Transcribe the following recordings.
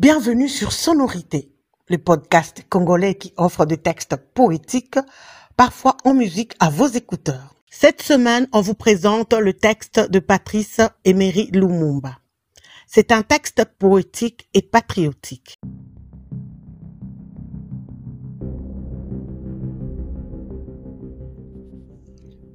Bienvenue sur Sonorité, le podcast congolais qui offre des textes poétiques, parfois en musique à vos écouteurs. Cette semaine, on vous présente le texte de Patrice Emery Lumumba. C'est un texte poétique et patriotique.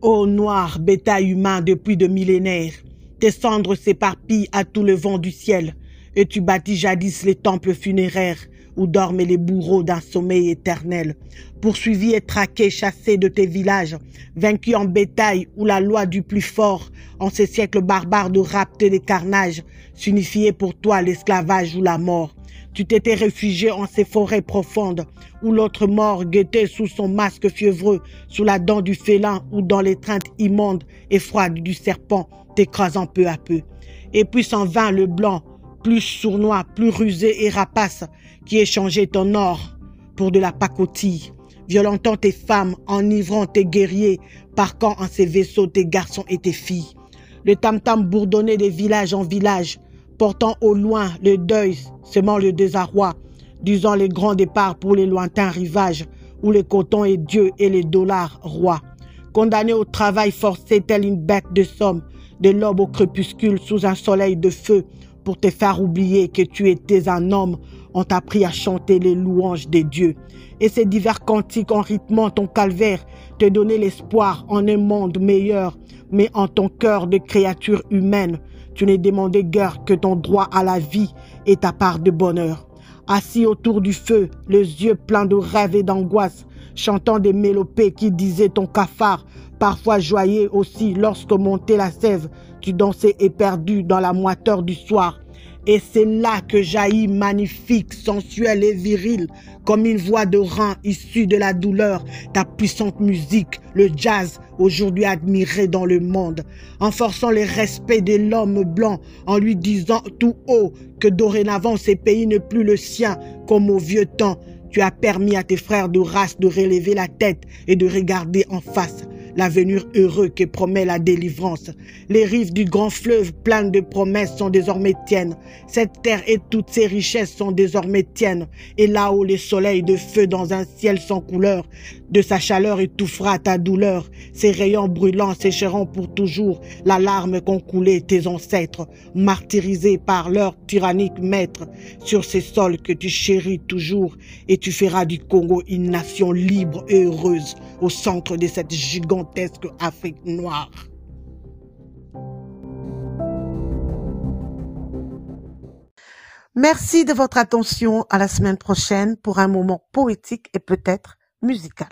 Ô noir bétail humain depuis de millénaires, tes cendres s'éparpillent à tout le vent du ciel, et tu bâtis jadis les temples funéraires où dorment les bourreaux d'un sommeil éternel, poursuivis et traqués, chassés de tes villages, vaincus en bétail où la loi du plus fort, en ces siècles barbares de rapt et de carnage, s'unifiait pour toi l'esclavage ou la mort. Tu t'étais réfugié en ces forêts profondes, où l'autre mort guettait sous son masque fiévreux, sous la dent du félin ou dans l'étreinte immonde et froide du serpent, t'écrasant peu à peu. Et puis s'en vint le blanc, plus sournois, plus rusé et rapace, qui échangeait ton or pour de la pacotille, violentant tes femmes, enivrant tes guerriers, parquant en ses vaisseaux tes garçons et tes filles. Le tam-tam bourdonnait de village en village, portant au loin le deuil, semant le désarroi, disant les grands départs pour les lointains rivages, où le coton est Dieu et les dollars rois. Condamné au travail forcé tel une bête de somme, de l'aube au crépuscule sous un soleil de feu, pour te faire oublier que tu étais un homme, on t'a appris à chanter les louanges des dieux. Et ces divers cantiques en rythmant ton calvaire te donnaient l'espoir en un monde meilleur, mais en ton cœur de créature humaine, tu n'es demandé guère que ton droit à la vie et ta part de bonheur. Assis autour du feu, les yeux pleins de rêves et d'angoisse, chantant des mélopées qui disaient ton cafard, parfois joyeux aussi lorsque montait la sève, tu dansais éperdu dans la moiteur du soir. Et c'est là que jaillit magnifique, sensuelle et virile, comme une voix de rein issue de la douleur, ta puissante musique, le jazz, aujourd'hui admiré dans le monde, en forçant le respect de l'homme blanc, en lui disant tout haut que dorénavant ces pays n'est plus le sien, comme au vieux temps. Tu as permis à tes frères de race de relever la tête et de regarder en face l'avenir heureux que promet la délivrance. Les rives du grand fleuve pleines de promesses sont désormais tiennes. Cette terre et toutes ses richesses sont désormais tiennes. Et là-haut les soleils de feu dans un ciel sans couleur, de sa chaleur étouffera ta douleur. Ses rayons brûlants sécheront pour toujours la larme qu'ont coulé tes ancêtres, martyrisés par leur tyrannique maître, sur ces sols que tu chéris toujours, et tu feras du Congo une nation libre et heureuse au centre de cette Afrique noire. Merci de votre attention. À la semaine prochaine pour un moment poétique et peut-être musical.